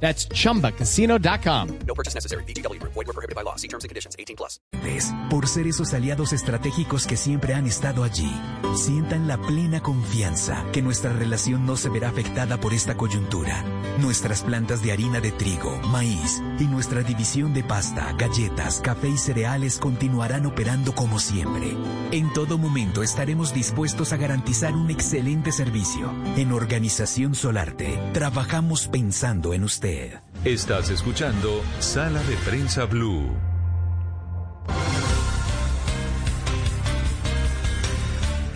That's chumbacasino.com. No purchase necessary. BGW. Void were prohibited by law. See terms and conditions. 18 plus. Por ser esos aliados estratégicos que siempre han estado allí, sientan la plena confianza que nuestra relación no se verá afectada por esta coyuntura. Nuestras plantas de harina de trigo, maíz y nuestra división de pasta, galletas, café y cereales continuarán operando como siempre. En todo momento estaremos dispuestos a garantizar un excelente servicio. En Organización Solarte, trabajamos pensando en usted. Estás escuchando Sala de Prensa Blue.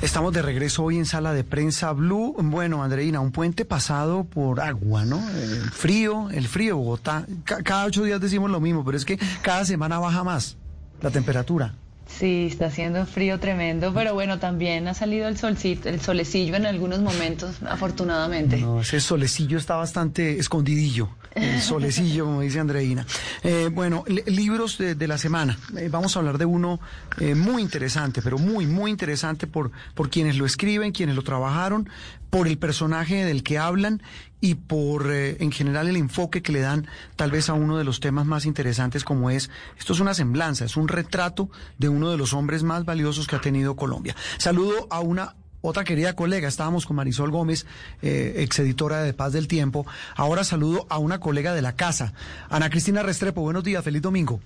Estamos de regreso hoy en sala de prensa Blue. Bueno, Andreina, un puente pasado por agua, ¿no? El frío, el frío Bogotá. Ca- cada ocho días decimos lo mismo, pero es que cada semana baja más la temperatura. Sí, está haciendo frío tremendo, pero bueno, también ha salido el solcito, el solecillo en algunos momentos, afortunadamente. No, ese solecillo está bastante escondidillo. El solecillo, como dice Andreina. Eh, bueno, li- libros de, de la semana. Eh, vamos a hablar de uno eh, muy interesante, pero muy, muy interesante por, por quienes lo escriben, quienes lo trabajaron, por el personaje del que hablan y por, eh, en general, el enfoque que le dan tal vez a uno de los temas más interesantes como es, esto es una semblanza, es un retrato de uno de los hombres más valiosos que ha tenido Colombia. Saludo a una otra querida colega, estábamos con Marisol Gómez, eh, exeditora de Paz del Tiempo. Ahora saludo a una colega de la casa, Ana Cristina Restrepo. Buenos días, feliz domingo.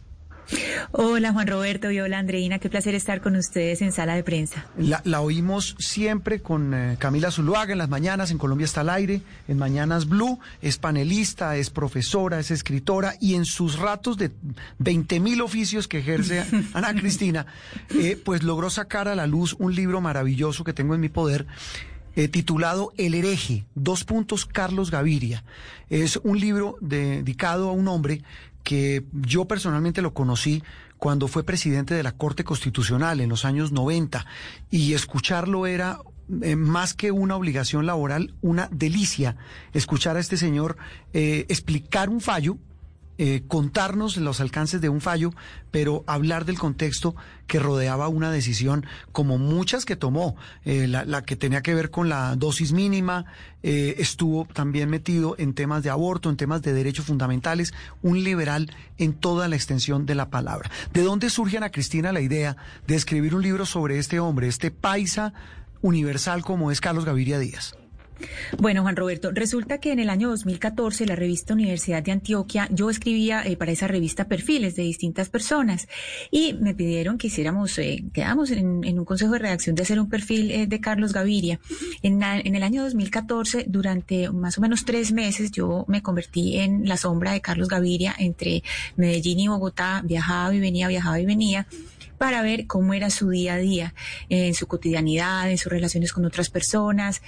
Hola Juan Roberto y hola Andreina, qué placer estar con ustedes en sala de prensa. La, la oímos siempre con eh, Camila Zuluaga en las mañanas, en Colombia está al aire, en Mañanas Blue, es panelista, es profesora, es escritora y en sus ratos de 20 mil oficios que ejerce Ana Cristina, eh, pues logró sacar a la luz un libro maravilloso que tengo en mi poder. eh, titulado El hereje, dos puntos Carlos Gaviria. Es un libro dedicado a un hombre que yo personalmente lo conocí cuando fue presidente de la Corte Constitucional en los años 90 y escucharlo era eh, más que una obligación laboral, una delicia escuchar a este señor eh, explicar un fallo, eh, contarnos los alcances de un fallo, pero hablar del contexto que rodeaba una decisión como muchas que tomó, eh, la, que tenía que ver con la dosis mínima, eh, estuvo también metido en temas de aborto, en temas de derechos fundamentales, un liberal en toda la extensión de la palabra. ¿De dónde surge Ana Cristina la idea de escribir un libro sobre este hombre, este paisa universal como es Carlos Gaviria Díaz? Bueno, Juan Roberto, resulta que en el año 2014 la revista Universidad de Antioquia, yo escribía eh, para esa revista perfiles de distintas personas y me pidieron que hiciéramos, eh, quedamos en, un consejo de redacción de hacer un perfil eh, de Carlos Gaviria. En, la- en el año 2014, durante más o menos tres meses, yo me convertí en la sombra de Carlos Gaviria entre Medellín y Bogotá, viajaba y venía, viajaba y venía para ver cómo era su día a día, eh, en su cotidianidad, en sus relaciones con otras personas.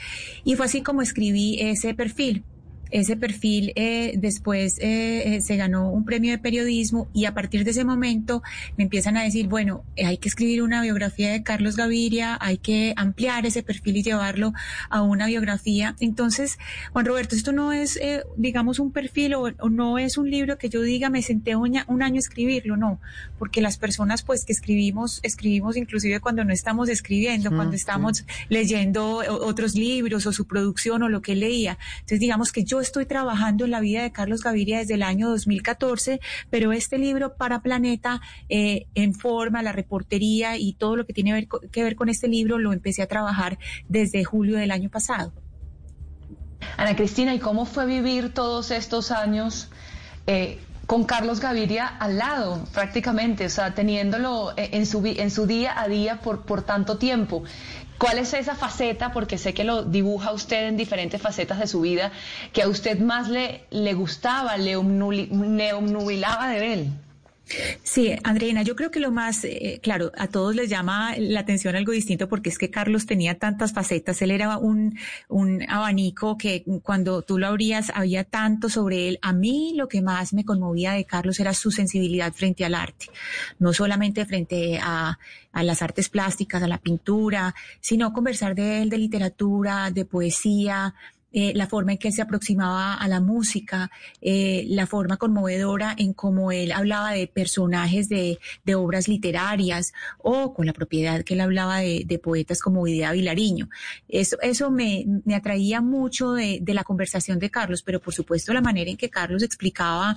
Y fue así como escribí ese perfil. Ese perfil eh, después eh, eh, se ganó un premio de periodismo y a partir de ese momento me empiezan a decir, bueno, hay que escribir una biografía de Carlos Gaviria, hay que ampliar ese perfil y llevarlo a una biografía. Entonces, Juan Roberto, esto no es, eh, digamos, un perfil o, o no es un libro que yo diga me senté un, un año a escribirlo, no, porque las personas pues que escribimos, escribimos inclusive cuando no estamos escribiendo, cuando sí. estamos leyendo otros libros o su producción o lo que él leía. Entonces, digamos que yo estoy trabajando en la vida de Carlos Gaviria desde el año 2014, pero este libro para Planeta, eh, en forma, la reportería y todo lo que tiene que ver con este libro, lo empecé a trabajar desde julio del año pasado. Ana Cristina, ¿y cómo fue vivir todos estos años eh, con Carlos Gaviria al lado, prácticamente, o sea, teniéndolo eh, en su, en su día a día por tanto tiempo? ¿Cuál es esa faceta, porque sé que lo dibuja usted en diferentes facetas de su vida, que a usted más le, le gustaba, le, omnubilaba de él? Sí, Andreina, yo creo que lo más, eh, claro, a todos les llama la atención algo distinto porque es que Carlos tenía tantas facetas, él era un, un abanico que cuando tú lo abrías había tanto sobre él. A mí lo que más me conmovía de Carlos era su sensibilidad frente al arte, no solamente frente a, a las artes plásticas, a la pintura, sino conversar de él, de literatura, de poesía, eh, la forma en que se aproximaba a la música, eh, la forma conmovedora en cómo él hablaba de personajes de, de, obras literarias o con la propiedad que él hablaba de, de poetas como Idea Vilariño. Eso, eso me, me atraía mucho de, de la conversación de Carlos, pero por supuesto la manera en que Carlos explicaba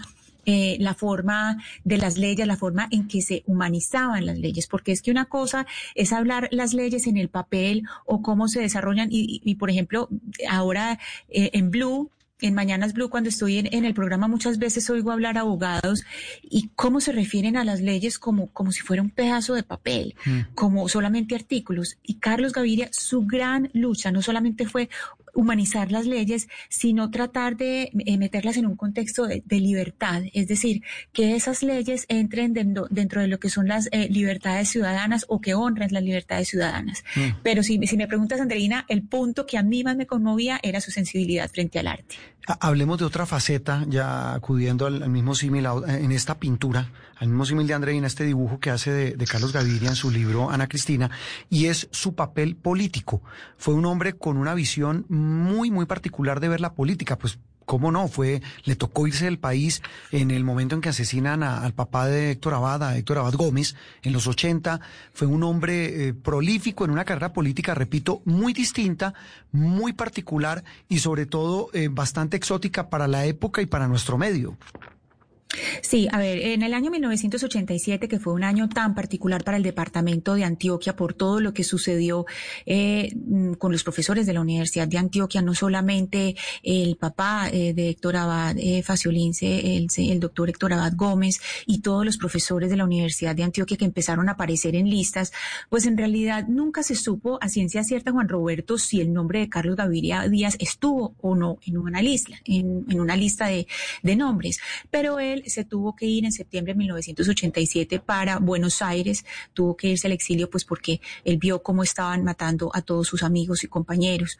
eh, la forma de las leyes, la forma en que se humanizaban las leyes, porque es que una cosa es hablar las leyes en el papel o cómo se desarrollan y, y por ejemplo, ahora eh, en Blue en Mañanas Blue, cuando estoy en, en, el programa, muchas veces oigo hablar a abogados y cómo se refieren a las leyes como, como si fuera un pedazo de papel, mm. como solamente artículos. Y Carlos Gaviria, su gran lucha no solamente fue humanizar las leyes, sino tratar de eh, meterlas en un contexto de, de, libertad, es decir, que esas leyes entren dentro, dentro de lo que son las eh, libertades ciudadanas o que honren las libertades ciudadanas. Mm. Pero si, si me preguntas, Andreina, el punto que a mí más me conmovía era su sensibilidad frente al arte. Hablemos de otra faceta, ya acudiendo al, mismo símil en esta pintura, al mismo símil de Andreina, este dibujo que hace de, de, Carlos Gaviria en su libro Ana Cristina, y es su papel político. Fue un hombre con una visión muy, muy particular de ver la política, pues cómo no, fue, le tocó irse del país en el momento en que asesinan a, al papá de Héctor Abad, a Héctor Abad Gómez, en los 80. Fue un hombre eh, prolífico en una carrera política, repito, muy distinta, muy particular y sobre todo eh, bastante exótica para la época y para nuestro medio. Sí, a ver, en el año 1987, que fue un año tan particular para el departamento de Antioquia por todo lo que sucedió eh, mm, con los profesores de la Universidad de Antioquia, no solamente el papá eh, de Héctor Abad eh, Faciolince, el, el, doctor Héctor Abad Gómez y todos los profesores de la Universidad de Antioquia que empezaron a aparecer en listas, pues en realidad nunca se supo a ciencia cierta, Juan Roberto, si el nombre de Carlos Gaviria Díaz estuvo o no en una lista, en, una lista de nombres, pero él se tuvo que ir en septiembre de 1987 para Buenos Aires, tuvo que irse al exilio pues porque él vio cómo estaban matando a todos sus amigos y compañeros.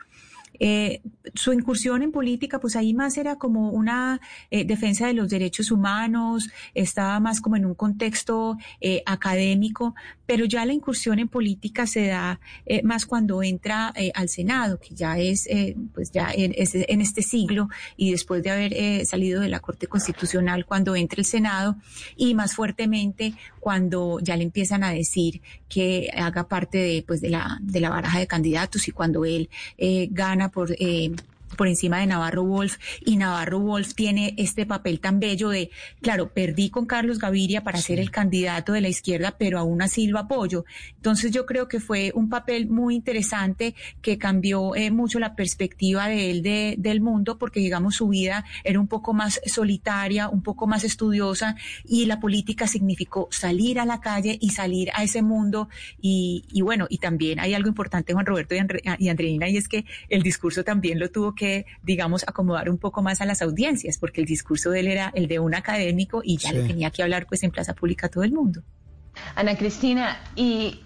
Eh, su incursión en política, pues ahí más era como una eh, defensa de los derechos humanos, estaba más como en un contexto eh, académico, pero ya la incursión en política se da más cuando entra al Senado, que ya es, pues ya en, es en, este siglo y después de haber salido de la Corte Constitucional, cuando entra el Senado y más fuertemente cuando ya le empiezan a decir que haga parte de, pues, de la, de la baraja de candidatos y cuando él gana por eh, por encima de Navarro Wolf y Navarro Wolf tiene este papel tan bello de, claro, perdí con Carlos Gaviria para sí. ser el candidato de la izquierda, pero aún así lo apoyo. Entonces yo creo que fue un papel muy interesante que cambió eh, mucho la perspectiva de él de, del mundo porque digamos su vida era un poco más solitaria, un poco más estudiosa y la política significó salir a la calle y salir a ese mundo y, y bueno, y también hay algo importante Juan Roberto y, Andre, y Andreina y es que el discurso también lo tuvo que, digamos, acomodar un poco más a las audiencias, porque el discurso de él era el de un académico y ya sí. le tenía que hablar pues en plaza pública a todo el mundo. Ana Cristina, y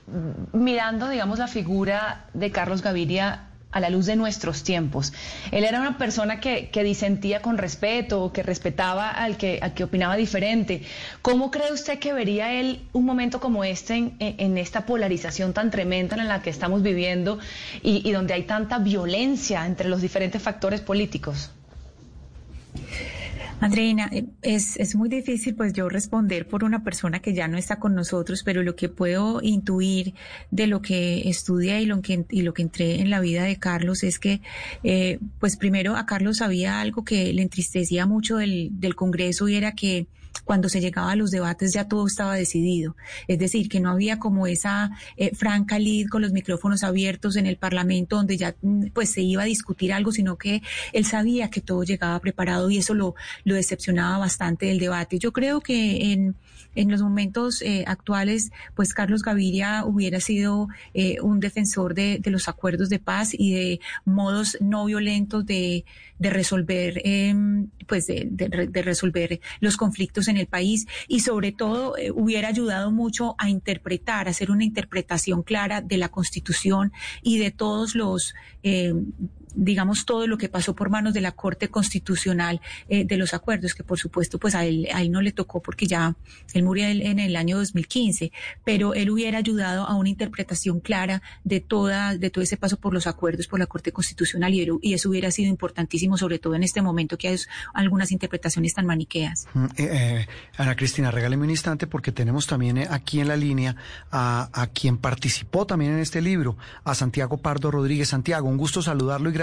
mirando, digamos, la figura de Carlos Gaviria a la luz de nuestros tiempos. Él era una persona que, que disentía con respeto, que respetaba al que, al que opinaba diferente. ¿Cómo cree usted que vería él un momento como este en, en esta polarización tan tremenda en la que estamos viviendo y, y donde hay tanta violencia entre los diferentes factores políticos? Andreina, es, es muy difícil pues yo responder por una persona que ya no está con nosotros, pero lo que puedo intuir de lo que estudié y lo que, y lo que entré en la vida de Carlos es que, eh, pues primero a Carlos había algo que le entristecía mucho del, del Congreso y era que cuando se llegaba a los debates ya todo estaba decidido. Es decir, que no había como esa eh, franca lid con los micrófonos abiertos en el Parlamento donde ya pues se iba a discutir algo, sino que él sabía que todo llegaba preparado y eso lo, lo decepcionaba bastante del debate. Yo creo que en, en los momentos eh, actuales, pues Carlos Gaviria hubiera sido eh, un defensor de, de, los acuerdos de paz y de modos no violentos de, de resolver, eh, pues de, de, resolver los conflictos en el país y sobre todo eh, hubiera ayudado mucho a interpretar, a hacer una interpretación clara de la Constitución y de todos los eh, digamos, todo lo que pasó por manos de la Corte Constitucional eh, de los acuerdos, que por supuesto, pues a él, a él no le tocó porque ya él murió en el año 2015, pero él hubiera ayudado a una interpretación clara de toda, de todo ese paso por los acuerdos por la Corte Constitucional y, y eso hubiera sido importantísimo, sobre todo en este momento que hay algunas interpretaciones tan maniqueas. Mm, eh, eh, Ana Cristina, regáleme un instante porque tenemos también eh, aquí en la línea a, a quien participó también en este libro, a Santiago Pardo Rodríguez. Santiago, un gusto saludarlo y gracias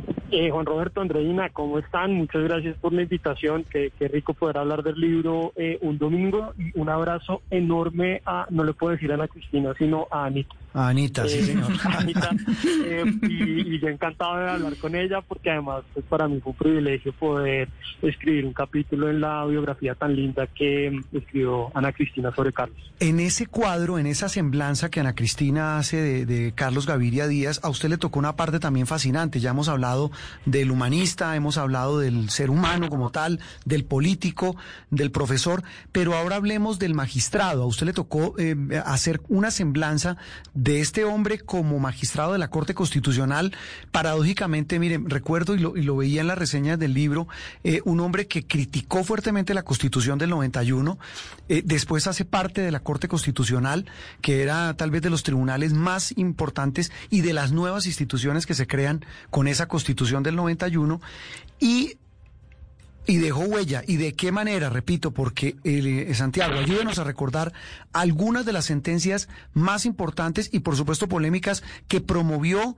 Eh, Juan Roberto Andreina, ¿cómo están? Muchas gracias por la invitación. Qué, qué rico poder hablar del libro eh, un domingo. Y un abrazo enorme a, no le puedo decir a Ana Cristina, sino a Anita. A Anita, sí, Eh, señor. Anita, eh, y, y yo encantado de hablar con ella porque además pues, para mí fue un privilegio poder escribir un capítulo en la biografía tan linda que mm, escribió Ana Cristina sobre Carlos. En ese cuadro, en esa semblanza que Ana Cristina hace de, de Carlos Gaviria Díaz, a usted le tocó una parte también fascinante. Ya hemos hablado del humanista, hemos hablado del ser humano como tal, del político, del profesor, pero ahora hablemos del magistrado. A usted le tocó eh, hacer una semblanza de este hombre como magistrado de la Corte Constitucional. Paradójicamente, miren, recuerdo y lo, y lo veía en las reseñas del libro, eh, un hombre que criticó fuertemente la Constitución del 91, eh, después hace parte de la Corte Constitucional, que era tal vez de los tribunales más importantes y de las nuevas instituciones que se crean con esa Constitución del 91, y y dejó huella. ¿Y de qué manera? Repito, porque eh, Santiago, ayúdenos a recordar algunas de las sentencias más importantes y por supuesto polémicas que promovió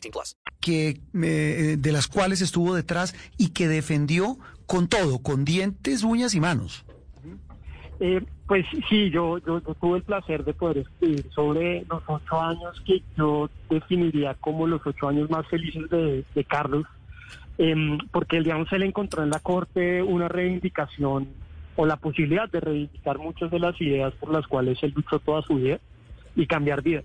18 plus. que eh, de las cuales estuvo detrás y que defendió con todo, con dientes, uñas y manos. Eh, pues sí, yo, yo, yo tuve el placer de poder escribir sobre los ocho años que yo definiría como los ocho años más felices de, de Carlos, em, porque digamos, él encontró en la corte una reivindicación o la posibilidad de reivindicar muchas de las ideas por las cuales él luchó toda su vida y cambiar vidas.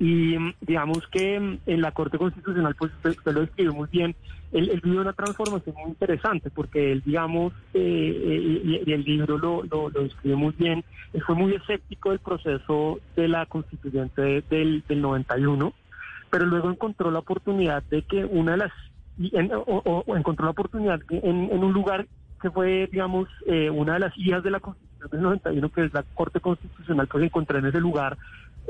Y digamos que mm, en la Corte Constitucional, pues usted, lo describió muy bien, él, él una transformación muy interesante, porque él, digamos, eh, eh, y, el libro lo, lo, lo describe muy bien, él fue muy escéptico del proceso de la constituyente del, del 91, pero luego encontró la oportunidad de que una de las, o, encontró la oportunidad en, en un lugar que fue, digamos, eh, una de las hijas de la Constitución del 91, que es la Corte Constitucional, pues encontró en ese lugar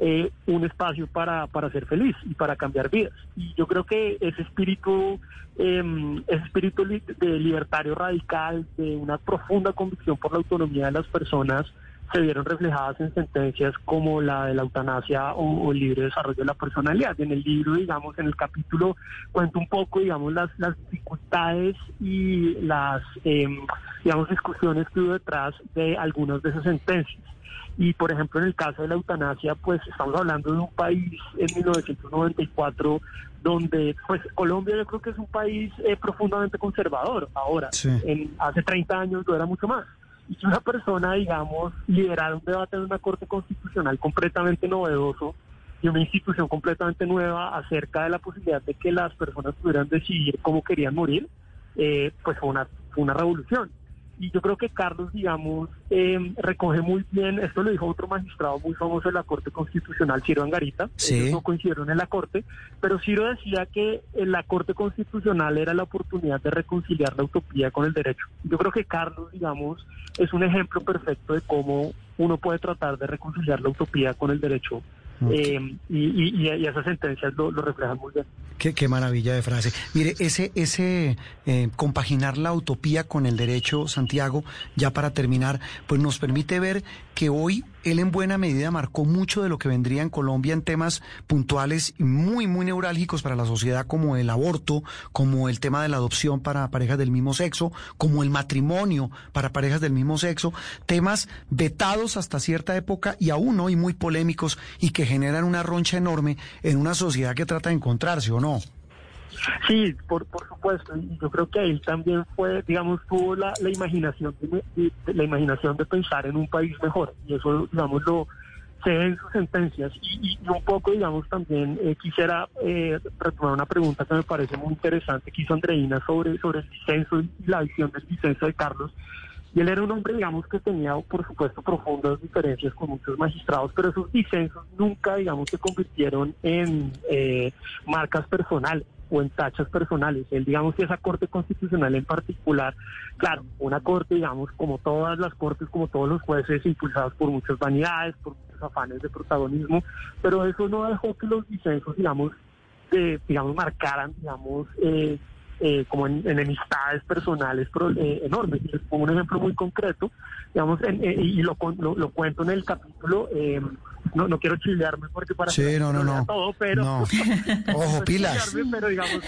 eh, un espacio para, para ser feliz y para cambiar vidas. Y yo creo que ese espíritu, eh, ese espíritu de libertario radical, de una profunda convicción por la autonomía de las personas, se vieron reflejadas en sentencias como la de la eutanasia o, o el libre desarrollo de la personalidad. En el libro, digamos, en el capítulo cuento un poco, digamos, las, las dificultades y las, eh, digamos, discusiones que hubo detrás de algunas de esas sentencias. Y, por ejemplo, en el caso de la eutanasia, pues estamos hablando de un país en 1994 donde, pues, Colombia yo creo que es un país eh, profundamente conservador ahora. Sí. En, hace 30 años lo era mucho más. Y una persona, digamos, liderar un debate en una corte constitucional completamente novedoso y una institución completamente nueva acerca de la posibilidad de que las personas pudieran decidir cómo querían morir, eh, pues fue una, fue una revolución. Y yo creo que Carlos, digamos, eh, recoge muy bien, esto lo dijo otro magistrado muy famoso de la Corte Constitucional, Ciro Angarita, Sí. ellos no coincidieron en la Corte, pero Ciro decía que en la Corte Constitucional era la oportunidad de reconciliar la utopía con el derecho. Yo creo que Carlos, digamos, es un ejemplo perfecto de cómo uno puede tratar de reconciliar la utopía con el derecho. Eh, y, y- y esas sentencias lo, lo reflejan muy bien. Qué, qué maravilla de frase. Mire, ese, ese eh, compaginar la utopía con el derecho, Santiago, ya para terminar, pues nos permite ver que hoy él en buena medida marcó mucho de lo que vendría en Colombia en temas puntuales y muy, muy neurálgicos para la sociedad, como el aborto, como el tema de la adopción para parejas del mismo sexo, como el matrimonio para parejas del mismo sexo, temas vetados hasta cierta época y aún hoy muy polémicos y que generan una roncha enorme en una sociedad que trata de encontrarse, ¿o no? Sí, por, por supuesto. Y yo creo que él también fue, digamos, tuvo la, la imaginación de, la imaginación de pensar en un país mejor. Y eso, digamos, lo se ve en sus sentencias. Y- y un poco, digamos, también eh, quisiera eh, retomar una pregunta que me parece muy interesante que hizo Andreina sobre, sobre el disenso y la visión del disenso de Carlos. Y él era un hombre, digamos, que tenía, por supuesto, profundas diferencias con muchos magistrados, pero esos disensos nunca, digamos, se convirtieron en eh, marcas personales o en tachas personales. Él, digamos, que esa Corte Constitucional en particular, claro, una Corte, digamos, como todas las Cortes, como todos los jueces, impulsados por muchas vanidades, por muchos afanes de protagonismo, pero eso no dejó que los disensos, digamos, eh, digamos, marcaran, digamos, eh, eh, como en, enemistades personales pro- eh, enormes. Les pongo un ejemplo muy concreto, digamos, en- eh, y lo, lo, lo cuento en el capítulo. No, no quiero chilearme porque para Sí, no, no, no. todo, pero No. Ojo, pilas. pero digamos,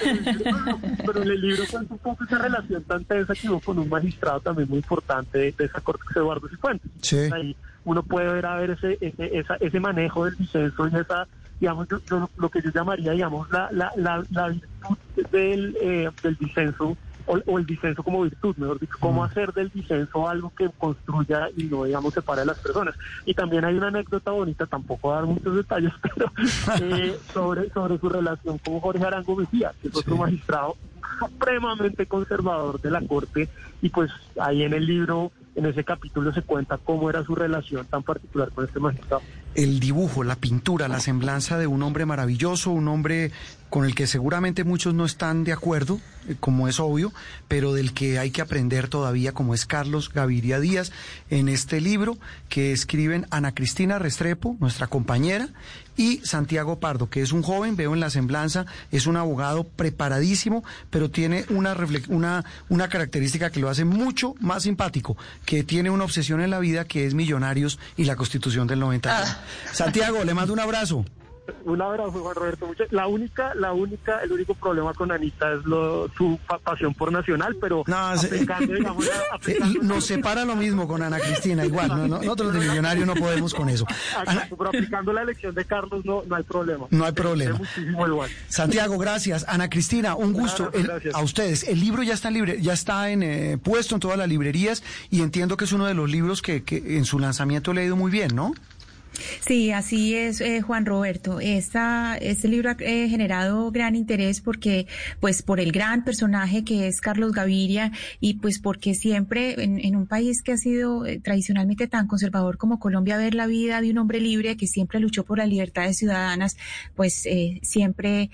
pero en el libro cuento un poco esa relación tan tensa que hubo con un magistrado también muy importante de, esa corte, Eduardo Cifuentes. Sí. Ahí uno puede ver a ver ese, ese, esa- ese manejo del disenso y esa, digamos, yo- yo- lo que yo llamaría, digamos, la, la, la, la virtud del, eh, del disenso o, o el disenso como virtud, mejor dicho, cómo hacer del disenso algo que construya y no, digamos, separe a las personas. Y también hay una anécdota bonita, tampoco voy a dar muchos detalles, pero eh, sobre, sobre su relación con Jorge Arango Mejía, que es otro magistrado supremamente conservador de la Corte, y pues ahí en el libro, en ese capítulo se cuenta cómo era su relación tan particular con este magistrado. el dibujo, la pintura, la semblanza de un hombre maravilloso, un hombre con el que seguramente muchos no están de acuerdo, como es obvio, pero del que hay que aprender todavía, como es Carlos Gaviria Díaz, en este libro que escriben Ana Cristina Restrepo, nuestra compañera, y Santiago Pardo, que es un joven, veo en la semblanza, es un abogado preparadísimo, pero tiene una, una, una característica que lo hace mucho más simpático, que tiene una obsesión en la vida que es Millonarios y la Constitución del 90. Santiago, le mando un abrazo. Un abrazo, Juan Roberto. La única, la única, el único problema con Anita es lo, su pa- pasión por Nacional, pero No, se- aplicando, digamos, aplicando- Nos separa lo mismo con Ana Cristina, igual. no- no- nosotros de Millonarios no podemos con eso. Ana- pero aplicando la elección de Carlos no, no hay problema. No hay Se- problema. se muchísimo igual. Santiago, gracias. Ana Cristina, un gusto. Claro, El- gracias. a ustedes. El libro ya está en libre, ya está en eh, puesto en todas las librerías y entiendo que es uno de los libros que, que en su lanzamiento le ha ido muy bien, ¿no? Sí, así es, eh, Juan Roberto. Esta, este libro ha eh, generado gran interés porque, pues, por el gran personaje que es Carlos Gaviria y pues porque siempre en, en un país que ha sido eh, tradicionalmente tan conservador como Colombia, ver la vida de un hombre libre que siempre luchó por las libertades ciudadanas, pues eh, siempre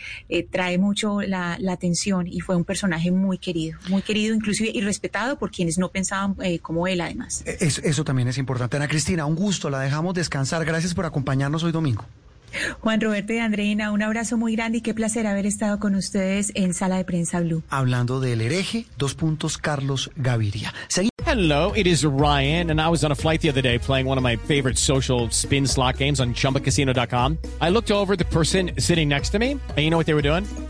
trae mucho la, atención y fue un personaje muy querido, muy querido inclusive y respetado por quienes no pensaban como él además. Eh, Eso, eso también es importante. Ana Cristina, un gusto. La dejamos descansar. Gracias por acompañarnos hoy domingo. Juan Roberto y Andreina, un abrazo muy grande y qué placer haber estado con ustedes en Sala de Prensa Blue. Hablando del hereje, dos puntos, Carlos Gaviria. Segui- Hello, it is Ryan, and I was on a flight the other day playing one of my favorite social spin slot games on chumbacasino.com. I looked over at the person sitting next to me, and you know what they were doing?